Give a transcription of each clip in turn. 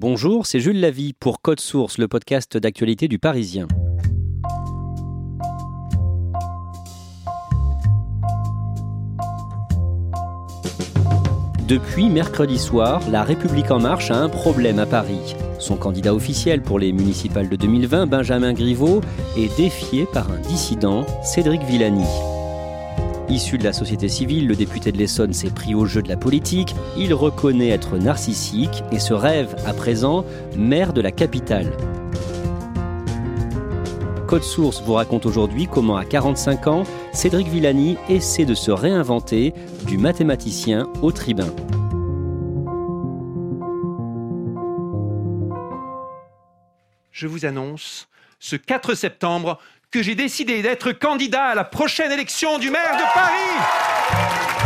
Bonjour, c'est Jules Lavie pour Code Source, le podcast d'actualité du Parisien. Depuis mercredi soir, La République en marche a un problème à Paris. Son candidat officiel pour les municipales de 2020, Benjamin Griveaux, est défié par un dissident, Cédric Villani. Issu de la société civile, le député de l'Essonne s'est pris au jeu de la politique. Il reconnaît être narcissique et se rêve à présent maire de la capitale. Code Source vous raconte aujourd'hui comment à 45 ans, Cédric Villani essaie de se réinventer du mathématicien au tribun. Je vous annonce ce 4 septembre que j'ai décidé d'être candidat à la prochaine élection du maire de Paris.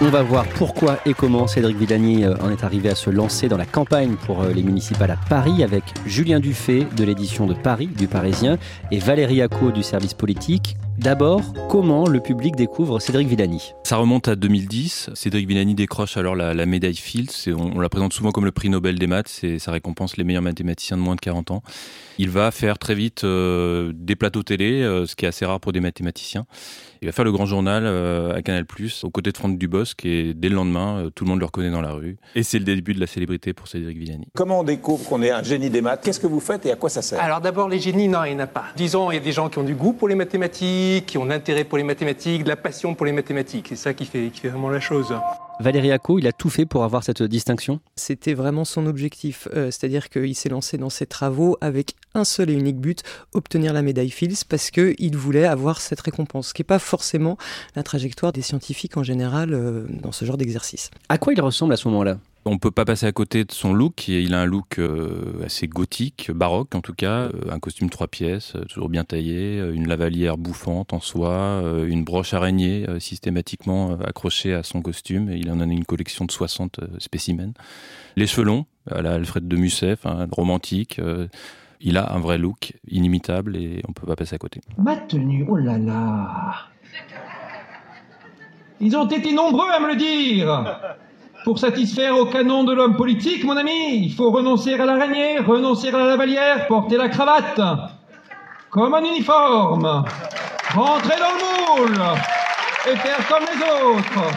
On va voir pourquoi et comment Cédric Villani euh, en est arrivé à se lancer dans la campagne pour euh, les municipales à Paris avec Julien Dufay de l'édition de Paris du Parisien et Valérie Acco du service politique. D'abord, comment le public découvre Cédric Villani? Ça remonte à 2010. Cédric Villani décroche alors la, la médaille Fields. On, on, la présente souvent comme le prix Nobel des maths. Ça récompense les meilleurs mathématiciens de moins de 40 ans. Il va faire très vite euh, des plateaux télé, euh, ce qui est assez rare pour des mathématiciens. Il va faire le grand journal euh, à Canal+, aux côtés de Franck Dubosc, et dès le lendemain, euh, tout le monde le reconnaît dans la rue. Et c'est le début de la célébrité pour Cédric Villani. Comment on découvre qu'on est un génie des maths? Qu'est-ce que vous faites et à quoi ça sert? Alors d'abord, les génies, non, il n'y en a pas. Disons, il y a des gens qui ont du goût pour les mathématiques, qui ont l'intérêt pour les mathématiques, de la passion pour les mathématiques. C'est ça qui fait, qui fait vraiment la chose. Valérie Acco, il a tout fait pour avoir cette distinction? C'était vraiment son objectif, euh, c'est-à-dire qu'il s'est lancé dans ses travaux avec un seul et unique but, obtenir la médaille Fields, parce qu'il voulait avoir cette récompense, ce qui n'est pas forcément la trajectoire des scientifiques en général euh, dans ce genre d'exercice. À quoi il ressemble à ce moment-là? On peut pas passer à côté de son look. Il a un look euh, assez gothique, baroque en tout cas. Euh, un costume trois pièces, euh, toujours bien taillé, une lavalière bouffante en soie, une broche araignée systématiquement accrochée à son costume. Il en a une collection de 60 spécimens. Les cheveux longs, à la Alfred de Musset, hein, romantique. il a un vrai look inimitable et on peut pas passer à côté. Ma tenue, oh là là Ils ont été nombreux à me le dire pour satisfaire au canon de l'homme politique, mon ami, il faut renoncer à l'araignée, renoncer à la lavalière, porter la cravate. Comme un uniforme. Rentrer dans le moule. Et faire comme les autres.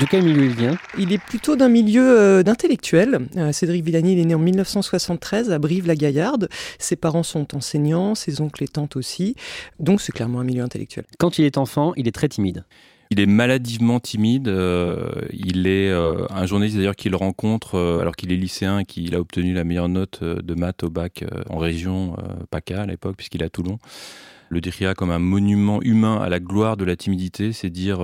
De quel milieu il vient? Il est plutôt d'un milieu euh, d'intellectuels. Euh, Cédric Villani il est né en 1973 à Brive-la-Gaillarde. Ses parents sont enseignants, ses oncles et tantes aussi. Donc c'est clairement un milieu intellectuel. Quand il est enfant, il est très timide. Il est maladivement timide. Euh, il est euh, un journaliste d'ailleurs qu'il rencontre euh, alors qu'il est lycéen et qu'il a obtenu la meilleure note de maths au bac en région PACA à l'époque, puisqu'il est à Toulon. Le décria comme un monument humain à la gloire de la timidité, c'est dire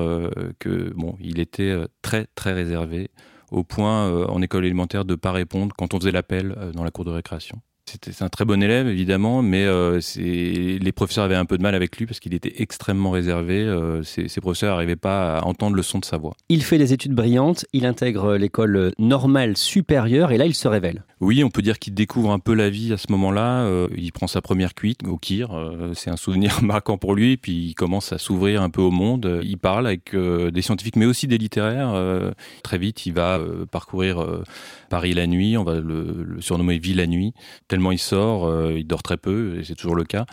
que bon, il était très très réservé au point en école élémentaire de pas répondre quand on faisait l'appel dans la cour de récréation. C'était un très bon élève, évidemment, mais euh, les professeurs avaient un peu de mal avec lui parce qu'il était extrêmement réservé. Euh, ses, ses, professeurs n'arrivaient pas à entendre le son de sa voix. Il fait des études brillantes, il intègre l'école normale supérieure et là, il se révèle. Oui, on peut dire qu'il découvre un peu la vie à ce moment-là. Euh, il prend sa première cuite au Kir. Euh, C'est un souvenir marquant pour lui. Puis il commence à s'ouvrir un peu au monde. Il parle avec euh, des scientifiques, mais aussi des littéraires. Très vite, il va parcourir Paris la nuit. On va le, le surnommer Ville la nuit. Tellement il sort, il dort très peu, et c'est toujours le cas.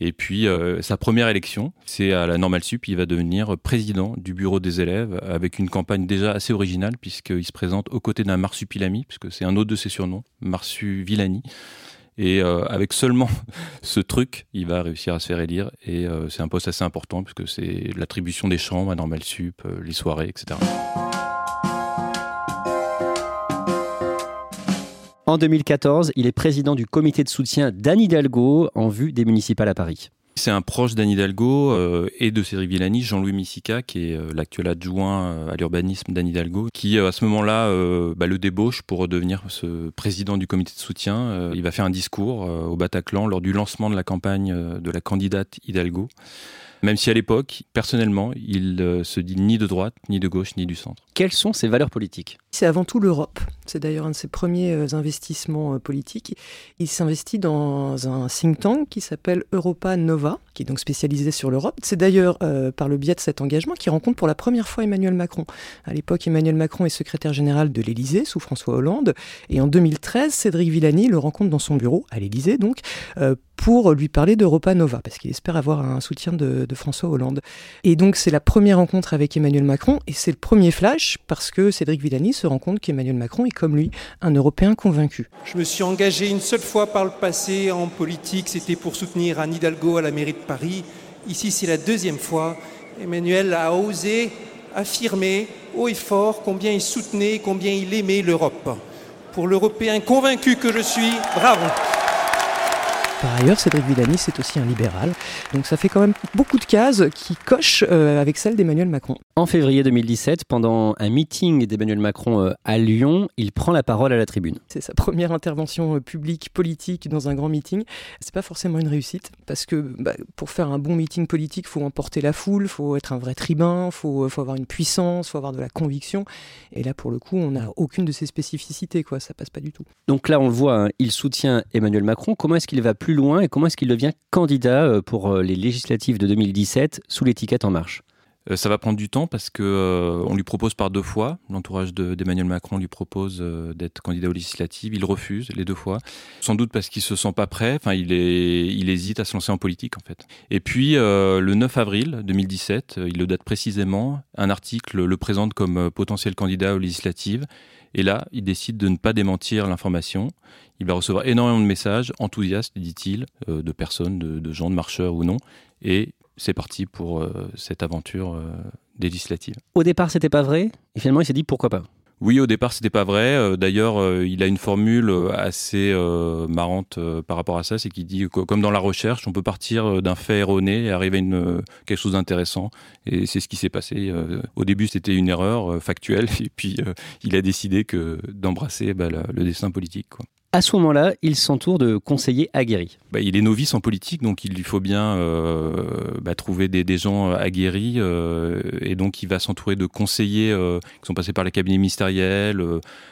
Et puis, euh, sa première élection, c'est à la Normale Sup. Il va devenir président du bureau des élèves avec une campagne déjà assez originale, puisqu'il se présente aux côtés d'un Marsupilami, puisque c'est un autre de ses surnoms, Marsu Villani. Et euh, avec seulement ce truc, il va réussir à se faire élire. Et euh, c'est un poste assez important, puisque c'est l'attribution des chambres à Normale Sup, les soirées, etc. En 2014, il est président du comité de soutien d'Anne Hidalgo en vue des municipales à Paris. C'est un proche d'Anne Hidalgo euh, et de Cédric Villani, Jean-Louis Missica, qui est euh, l'actuel adjoint euh, à l'urbanisme d'Anne Hidalgo, qui à ce moment-là bah, le débauche pour devenir ce président du comité de soutien. il va faire un discours au Bataclan lors du lancement de la campagne de la candidate Hidalgo. Même si à l'époque, personnellement, il se dit ni de droite, ni de gauche, ni du centre. Quelles sont ses valeurs politiques? C'est avant tout l'Europe. C'est d'ailleurs un de ses premiers euh, investissements euh, politiques. Il s'investit dans un think tank qui s'appelle Europa Nova, qui est donc spécialisé sur l'Europe. C'est d'ailleurs par le biais de cet engagement qu'il rencontre pour la première fois Emmanuel Macron. À l'époque, Emmanuel Macron est secrétaire général de l'Élysée sous François Hollande. Et en 2013, Cédric Villani le rencontre dans son bureau, à l'Élysée donc, pour lui parler d'Europa Nova, parce qu'il espère avoir un soutien de, François Hollande. Et donc c'est la première rencontre avec Emmanuel Macron, et c'est le premier flash, parce que Cédric Villani se rend compte qu'Emmanuel Macron est comme lui, un Européen convaincu. Je me suis engagé une seule fois par le passé en politique, c'était pour soutenir Anne Hidalgo à la mairie de Paris. Ici c'est la deuxième fois. Emmanuel a osé affirmer haut et fort combien il soutenait, combien il aimait l'Europe. Pour l'Européen convaincu que je suis, bravo. Par ailleurs, Cédric Villani, c'est aussi un libéral. Donc ça fait quand même beaucoup de cases qui cochent euh, avec celle d'Emmanuel Macron. En février 2017, pendant un meeting d'Emmanuel Macron euh, à Lyon, il prend la parole à la tribune. C'est sa première intervention euh, publique, politique dans un grand meeting. C'est pas forcément une réussite parce que bah, pour faire un bon meeting politique, il faut emporter la foule, il faut être un vrai tribun, il faut, faut, avoir une puissance, il faut avoir de la conviction. Et là, pour le coup, on n'a aucune de ces spécificités, quoi. Ça passe pas du tout. Donc là, on le voit, hein, il soutient Emmanuel Macron. Comment est-ce qu'il va plus loin et comment est-ce qu'il devient candidat euh, pour euh, les législatives de 2017 sous l'étiquette En Marche? Euh, ça va prendre du temps parce que on lui propose par deux fois. L'entourage d'Emmanuel Macron lui propose d'être candidat aux législatives. Il refuse les deux fois. Sans doute parce qu'il se sent pas prêt. Enfin, il, hésite à se lancer en politique en fait. Et puis le 9 avril 2017, il le date précisément. Un article le présente comme potentiel candidat aux législatives. Et là, il décide de ne pas démentir l'information. Il va recevoir énormément de messages enthousiastes, dit-il, euh, de personnes, de, gens, de marcheurs ou non. Et c'est parti pour euh, cette aventure euh, législative. Au départ, c'était pas vrai. Et finalement, il s'est dit pourquoi pas. Oui, au départ, c'était pas vrai. D'ailleurs, il a une formule assez marrante par rapport à ça, c'est qu'il dit, comme dans la recherche, on peut partir d'un fait erroné et arriver à une, quelque chose d'intéressant. Et c'est ce qui s'est passé. Au début, c'était une erreur factuelle, et puis il a décidé que d'embrasser bah, le destin politique. Quoi. À ce moment-là, il s'entoure de conseillers aguerris. Bah, il est novice en politique, donc il lui faut bien euh, bah, trouver des, gens aguerris. Euh, et donc il va s'entourer de conseillers euh, qui sont passés par les cabinets ministériels,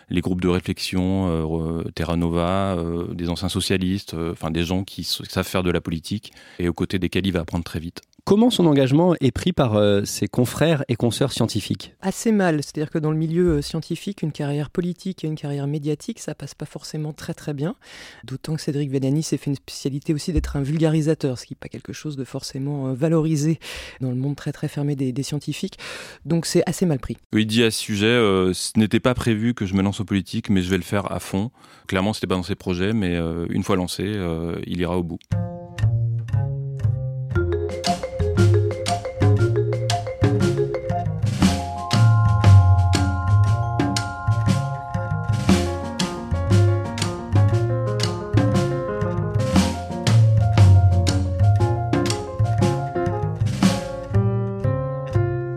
les groupes de réflexion, Terra Nova, des anciens socialistes, enfin des gens qui savent faire de la politique et aux côtés desquels il va apprendre très vite. Comment son engagement est pris par euh, ses confrères et consoeurs scientifiques? Assez mal, c'est-à-dire que dans le milieu euh, scientifique, une carrière politique et une carrière médiatique, ça passe pas forcément très très bien. D'autant que Cédric Vedani s'est fait une spécialité aussi d'être un vulgarisateur, ce qui n'est pas quelque chose de forcément euh, valorisé dans le monde très très fermé des, scientifiques. Donc c'est assez mal pris. Il dit à ce sujet, ce n'était pas prévu que je me lance en politique, mais je vais le faire à fond. Clairement, c'était pas dans ses projets, mais une fois lancé, il ira au bout.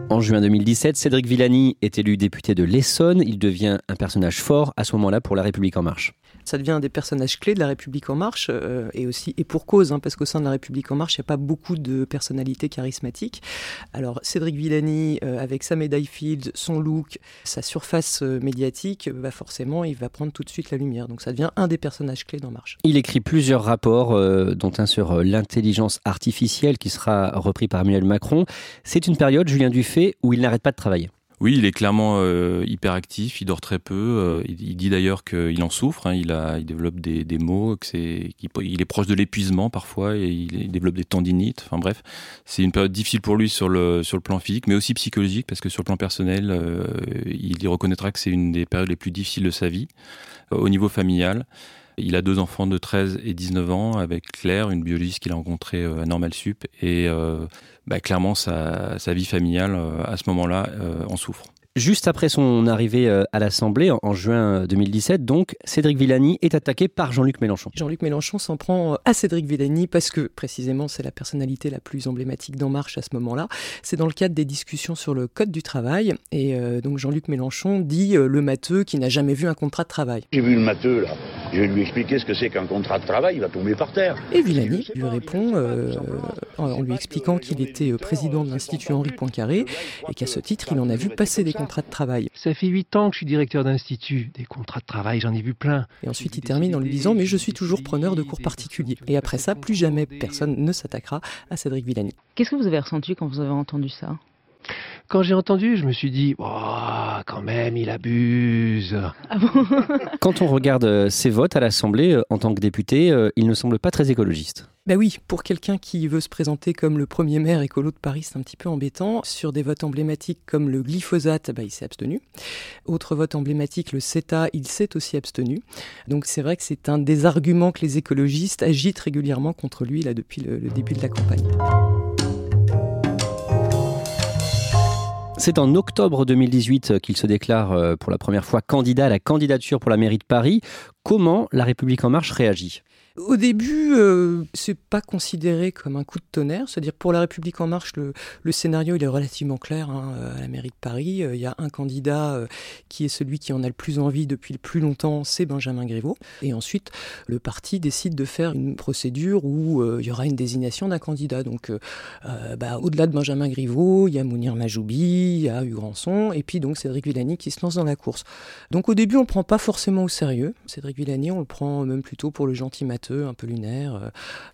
En juin 2017, Cédric Villani est élu député de l'Essonne. Il devient un personnage fort à ce moment-là pour La République en marche ça devient un des personnages clés de la République en marche, euh, et aussi et pour cause, hein, parce qu'au sein de la République en marche, il n'y a pas beaucoup de personnalités charismatiques. Alors Cédric Villani, euh, avec sa médaille Field, son look, sa surface euh, médiatique, bah forcément, il va prendre tout de suite la lumière. Donc ça devient un des personnages clés dans Marche. Il écrit plusieurs rapports, dont un sur l'intelligence artificielle qui sera repris par Emmanuel Macron. C'est une période, Julien Dufay, où il n'arrête pas de travailler. Oui, il est clairement euh, hyperactif, il dort très peu. euh, il, dit d'ailleurs qu'il en souffre. hein, il, a, il développe des, des maux, qu'il- il est proche de l'épuisement parfois et il, développe des tendinites. Enfin bref, c'est une période difficile pour lui sur le, sur le plan physique, mais aussi psychologique, parce que sur le plan personnel, euh, il y reconnaîtra que c'est une des périodes les plus difficiles de sa vie. Au niveau familial, il a deux enfants de 13 et 19 ans avec Claire, une biologiste qu'il a rencontrée euh, à Normal Sup. Et euh, bah, clairement, sa, sa vie familiale, euh, à ce moment-là, euh, en souffre. Juste après son arrivée à l'Assemblée en, juin 2017, donc, Cédric Villani est attaqué par Jean-Luc Mélenchon. Jean-Luc Mélenchon s'en prend à Cédric Villani parce que précisément c'est la personnalité la plus emblématique d'En Marche à ce moment-là. C'est dans le cadre des discussions sur le code du travail et euh, donc Jean-Luc Mélenchon dit euh, le matheux qui n'a jamais vu un contrat de travail. J'ai vu le matheux, là. Je vais lui expliquer ce que c'est qu'un contrat de travail, il va tomber par terre. Et Villani lui répond euh, en lui expliquant qu'il était euh, président de l'Institut Henri Poincaré et qu'à ce titre il en a vu passer des contrats de travail. Ça fait huit ans que je suis directeur d'institut. Des contrats de travail, j'en ai vu plein. Et ensuite il termine en lui disant mais je suis toujours preneur de cours particuliers. Et après ça, plus jamais personne ne s'attaquera à Cédric Villani. Qu'est-ce que vous avez ressenti quand vous avez entendu ça? Quand j'ai entendu, je me suis dit, oh, quand même, il abuse. Quand on regarde euh, ses votes à l'Assemblée euh, en tant que député, euh, il ne semble pas très écologiste. Ben oui, pour quelqu'un qui veut se présenter comme le premier maire écolo de Paris, c'est un petit peu embêtant. Sur des votes emblématiques comme le glyphosate, ben il s'est abstenu. Autre vote emblématique, le CETA, il s'est aussi abstenu. Donc c'est vrai que c'est un des arguments que les écologistes agitent régulièrement contre lui là depuis le, le début de la campagne. C'est en octobre 2018 qu'il se déclare euh, pour la première fois candidat à la candidature pour la mairie de Paris. Comment La République en marche réagit? Au début, euh, c'est pas considéré comme un coup de tonnerre. C'est-à-dire pour la République en marche, le, scénario il est relativement clair. hein, à la mairie de Paris, Euh, il y a un candidat euh, qui est celui qui en a le plus envie depuis le plus longtemps, c'est Benjamin Griveaux. Et ensuite, le parti décide de faire une procédure où euh, il y aura une désignation d'un candidat. Donc, euh, euh, bah, au-delà de Benjamin Griveaux, il y a Mounir Majoubi, il y a Hugues Rançon, et puis donc Cédric Villani qui se lance dans la course. Donc au début, on le prend pas forcément au sérieux. Cédric Villani, on le prend même plutôt pour le gentil un peu lunaire, euh,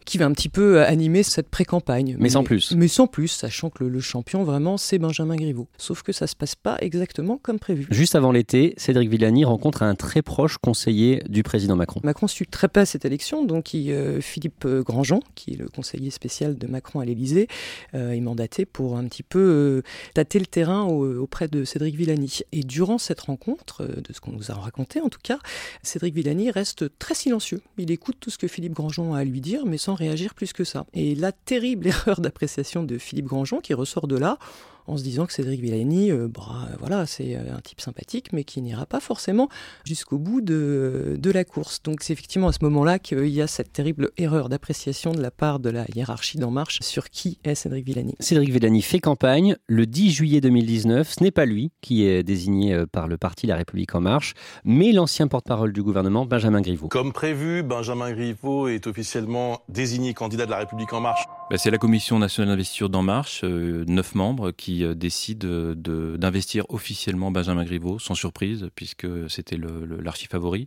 qui va un petit peu euh, animer cette pré-campagne. Mais sans plus. Mais sans plus, sachant que le, le champion vraiment, c'est Benjamin Griveaux. Sauf que ça se passe pas exactement comme prévu. Juste avant l'été, Cédric Villani rencontre un très proche conseiller du président Macron. Macron suit très pas cette élection, donc il, euh, Philippe Grandjean, qui est le conseiller spécial de Macron à l'Élysée, euh, est mandaté pour un petit peu euh, tâter le terrain au- auprès de Cédric Villani. Et durant cette rencontre, de ce qu'on nous a raconté en tout cas, Cédric Villani reste très silencieux. Il écoute tout ce que Philippe Grandjean a à lui dire, mais sans réagir plus que ça. Et la terrible erreur d'appréciation de Philippe Grandjean qui ressort de là, en se disant que Cédric Villani, euh, bah, voilà, c'est euh, un type sympathique, mais qui n'ira pas forcément jusqu'au bout de, de la course. Donc c'est effectivement à ce moment-là qu'il y a cette terrible erreur d'appréciation de la part de la hiérarchie d'En Marche sur qui est Cédric Villani. Cédric Villani fait campagne le 10 juillet 2019. Ce n'est pas lui qui est désigné euh, par le parti La République En Marche, mais l'ancien porte-parole du gouvernement, Benjamin Griveaux. Comme prévu, Benjamin Griveaux est officiellement désigné candidat de la République en marche. Bah, c'est la Commission nationale d'investiture d'En Marche, euh, neuf membres, qui euh, décide euh, d'investir officiellement Benjamin Griveaux, sans surprise, puisque c'était le- l'archi-favori,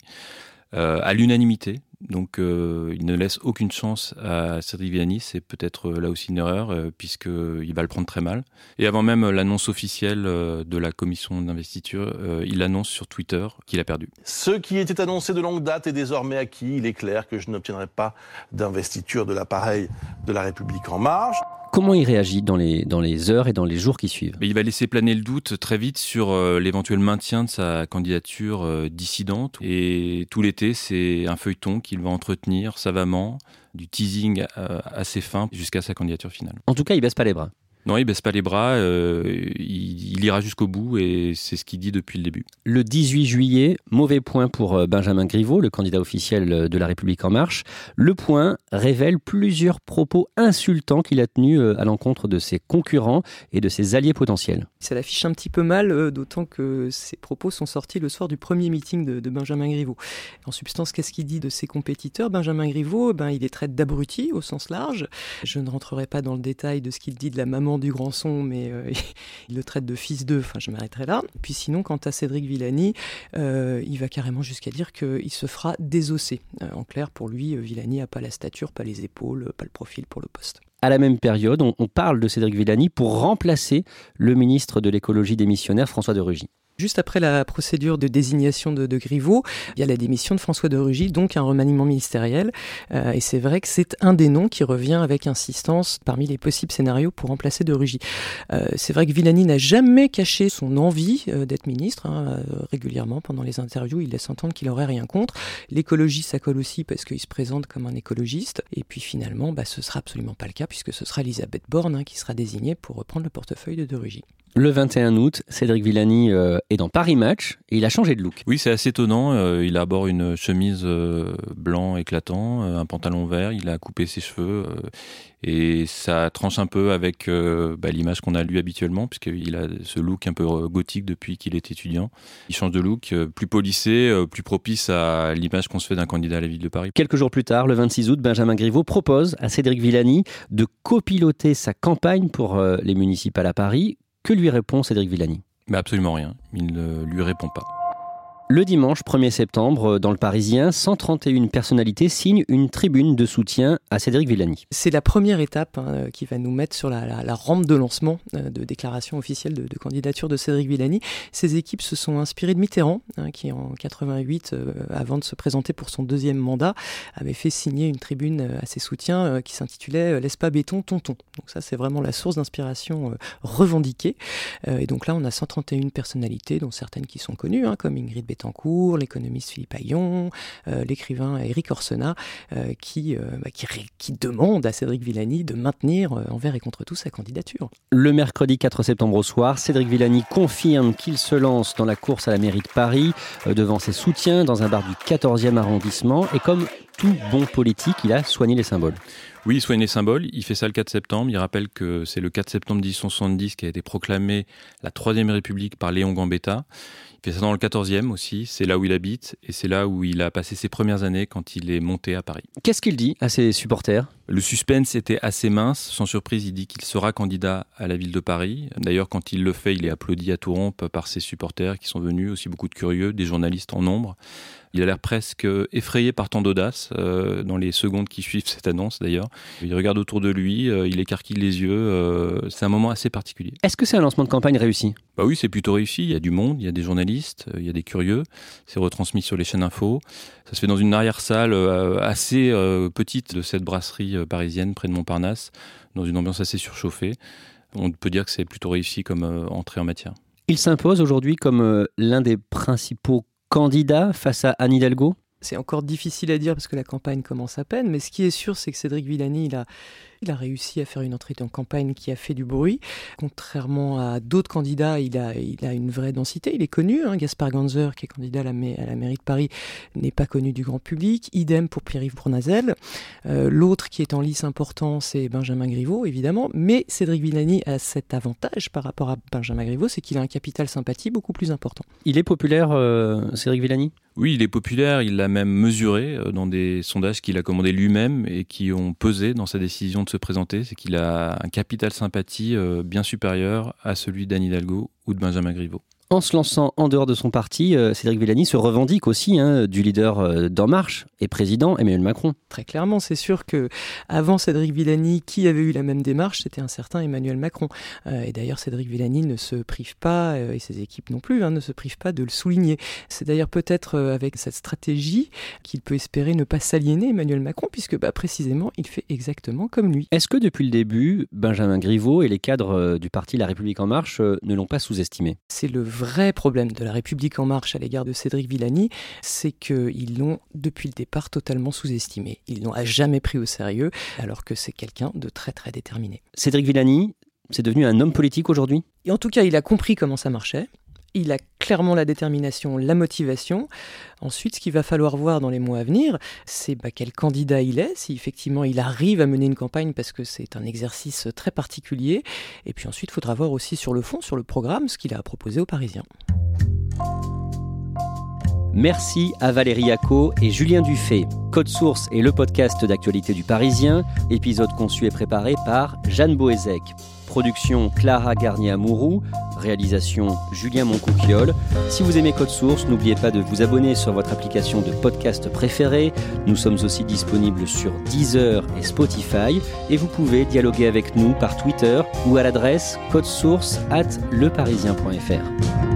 euh, à l'unanimité. Donc il ne laisse aucune chance à Cédric Villani, c'est peut-être là aussi une erreur, puisqu'il va le prendre très mal. Et avant même l'annonce officielle de la commission d'investiture, il annonce sur Twitter qu'il a perdu. Ce qui était annoncé de longue date est désormais acquis. Il est clair que je n'obtiendrai pas d'investiture de l'appareil de la République en marche. Comment il réagit dans les, dans les heures et dans les jours qui suivent il va laisser planer le doute très vite sur euh, l'éventuel maintien de sa candidature euh, dissidente. Et tout l'été, c'est un feuilleton qu'il va entretenir savamment, du teasing euh, assez fin jusqu'à sa candidature finale. En tout cas, il baisse pas les bras. Non, il baisse pas les bras, euh, il, il ira jusqu'au bout et c'est ce qu'il dit depuis le début. Le 18 juillet, mauvais point pour euh, Benjamin Griveaux, le candidat officiel euh, de La République En Marche. Le point révèle plusieurs propos insultants qu'il a tenus à l'encontre de ses concurrents et de ses alliés potentiels. Ça l'affiche un petit peu mal, d'autant que ces propos sont sortis le soir du premier meeting de, de Benjamin Griveaux. En substance, qu'est-ce qu'il dit de ses compétiteurs? Benjamin Griveaux, ben, il les traite d'abrutis au sens large. Je ne rentrerai pas dans le détail de ce qu'il dit de la maman du grand son, mais euh, il le traite de fils d'eux, enfin je m'arrêterai là. Puis sinon, quant à Cédric Villani, euh, il va carrément jusqu'à dire qu'il se fera désosser. Euh, en clair, pour lui, Villani n'a pas la stature, pas les épaules, pas le profil pour le poste. à la même période, on parle de Cédric Villani pour remplacer le ministre de l'écologie démissionnaire François de Rugy. Juste après la procédure de désignation de, de Griveaux, il y a la démission de François de Rugy, donc un remaniement ministériel. Euh, et c'est vrai que c'est un des noms qui revient avec insistance parmi les possibles scénarios pour remplacer de Rugy. Euh, c'est vrai que Villani n'a jamais caché son envie euh, d'être ministre. Hein, euh, régulièrement, pendant les interviews, il laisse entendre qu'il aurait rien contre. L'écologie, ça aussi parce qu'il se présente comme un écologiste. Et puis finalement, bah, ce sera absolument pas le cas puisque ce sera Elisabeth Borne hein, qui sera désignée pour reprendre le portefeuille de De Rugy. Le 21 août, Cédric Villani euh, est dans Paris Match et il a changé de look. Oui, c'est assez étonnant. Euh, il a d'abord une chemise euh, blanc éclatant, un pantalon vert, il a coupé ses cheveux et ça tranche un peu avec bah, l'image qu'on a lui habituellement puisqu'il a ce look un peu gothique depuis qu'il est étudiant. Il change de look, plus polissé, plus propice à l'image qu'on se fait d'un candidat à la ville de Paris. Quelques jours plus tard, le 26 août, Benjamin Griveaux propose à Cédric Villani de copiloter sa campagne pour les municipales à Paris. Que lui répond Cédric Villani? Absolument rien. Il ne lui répond pas. Le dimanche 1er septembre, dans le Parisien, 131 personnalités signent une tribune de soutien à Cédric Villani. C'est la première étape hein, qui va nous mettre sur la, rampe de lancement euh, de déclaration officielle de, candidature de Cédric Villani. Ces équipes se sont inspirées de Mitterrand, hein, qui en 88, euh, avant de se présenter pour son deuxième mandat, avait fait signer une tribune euh, à ses soutiens euh, qui s'intitulait Laisse pas béton, tonton. Donc ça, c'est vraiment la source d'inspiration euh, revendiquée. et donc là, on a 131 personnalités, dont certaines qui sont connues, hein, comme Ingrid Betancourt, l'économiste Philippe Aillon, euh, l'écrivain Éric Orsena, euh, qui, euh, bah, qui, demande à Cédric Villani de maintenir envers et contre tout sa candidature. Le mercredi 4 septembre au soir, Cédric Villani confirme qu'il se lance dans la course à la mairie de Paris devant ses soutiens dans un bar du 14e arrondissement et comme tout bon politique, il a soigné les symboles. Oui, il soigne les symboles. Il fait ça le 4 septembre. Il rappelle que c'est le 4 septembre 1870 qui a été proclamé la Troisième République par Léon Gambetta. Il fait ça dans le 14e aussi. C'est là où il habite et c'est là où il a passé ses premières années quand il est monté à Paris. Qu'est-ce qu'il dit à ses supporters? Le suspense était assez mince. Sans surprise, il dit qu'il sera candidat à la ville de Paris. D'ailleurs, quand il le fait, il est applaudi à tout rompre par ses supporters qui sont venus, aussi beaucoup de curieux, des journalistes en nombre. Il a l'air presque effrayé par tant d'audace euh, dans les secondes qui suivent cette annonce d'ailleurs. Il regarde autour de lui, euh, il écarquille les yeux. Euh, c'est un moment assez particulier. Est-ce que c'est un lancement de campagne réussi? Bah oui, c'est plutôt réussi. Il y a du monde, il y a des journalistes, il y a des curieux. C'est retransmis sur les chaînes info. Ça se fait dans une arrière-salle assez petite de cette brasserie parisienne près de Montparnasse, dans une ambiance assez surchauffée. On peut dire que c'est plutôt réussi comme entrée en matière. Il s'impose aujourd'hui comme l'un des principaux candidat face à Anne Hidalgo? C'est encore difficile à dire parce que la campagne commence à peine, mais ce qui est sûr, c'est que Cédric Villani, il a, il a réussi à faire une entrée en campagne qui a fait du bruit. Contrairement à d'autres candidats, il a, une vraie densité. Il est connu. Hein. Gaspard Ganzer, qui est candidat à la, à la, mairie de Paris, n'est pas connu du grand public. Idem pour Pierre-Yves Bournazel. Euh, L'autre qui est en lice important, c'est Benjamin Griveaux, évidemment. Mais Cédric Villani a cet avantage par rapport à Benjamin Griveaux, c'est qu'il a un capital sympathie beaucoup plus important. Il est populaire, euh, Cédric Villani? Oui, il est populaire. Il l'a même mesuré euh, dans des sondages qu'il a commandés lui-même et qui ont pesé dans sa décision de se présenter. C'est qu'il a un capital sympathie euh, bien supérieur à celui d'Anne Hidalgo ou de Benjamin Griveaux. En se lançant en dehors de son parti, euh, Cédric Villani se revendique aussi hein, du leader euh, d'En Marche et président Emmanuel Macron. Très clairement, c'est sûr que avant Cédric Villani, qui avait eu la même démarche, c'était un certain Emmanuel Macron. Euh, et d'ailleurs, Cédric Villani ne se prive pas, et ses équipes non plus, hein, ne se privent pas de le souligner. C'est d'ailleurs peut-être avec cette stratégie qu'il peut espérer ne pas s'aliéner Emmanuel Macron, puisque bah, précisément, il fait exactement comme lui. Est-ce que depuis le début, Benjamin Griveaux et les cadres du parti La République En Marche ne l'ont pas sous-estimé? C'est le vrai problème de la République en marche à l'égard de Cédric Villani, c'est qu'ils l'ont depuis le départ totalement sous-estimé. Ils l'ont à jamais pris au sérieux, alors que c'est quelqu'un de très très déterminé. Cédric Villani, c'est devenu un homme politique aujourd'hui? Et en tout cas, il a compris comment ça marchait. Il a clairement la détermination, la motivation. Ensuite, ce qu'il va falloir voir dans les mois à venir, c'est bah, quel candidat il est, si effectivement il arrive à mener une campagne, parce que c'est un exercice très particulier. Et puis ensuite, il faudra voir aussi sur le fond, sur le programme, ce qu'il a proposé aux Parisiens. Merci à Valérie Acco et Julien Dufay. Code Source est le podcast d'actualité du Parisien, épisode conçu et préparé par Jeanne Boézek. Production Clara Garnier-Amouroux, réalisation Julien Moncouquiole. Si vous aimez Code Source, n'oubliez pas de vous abonner sur votre application de podcast préférée. Nous sommes aussi disponibles sur Deezer et Spotify et vous pouvez dialoguer avec nous par Twitter ou à l'adresse codesource at leparisien.fr.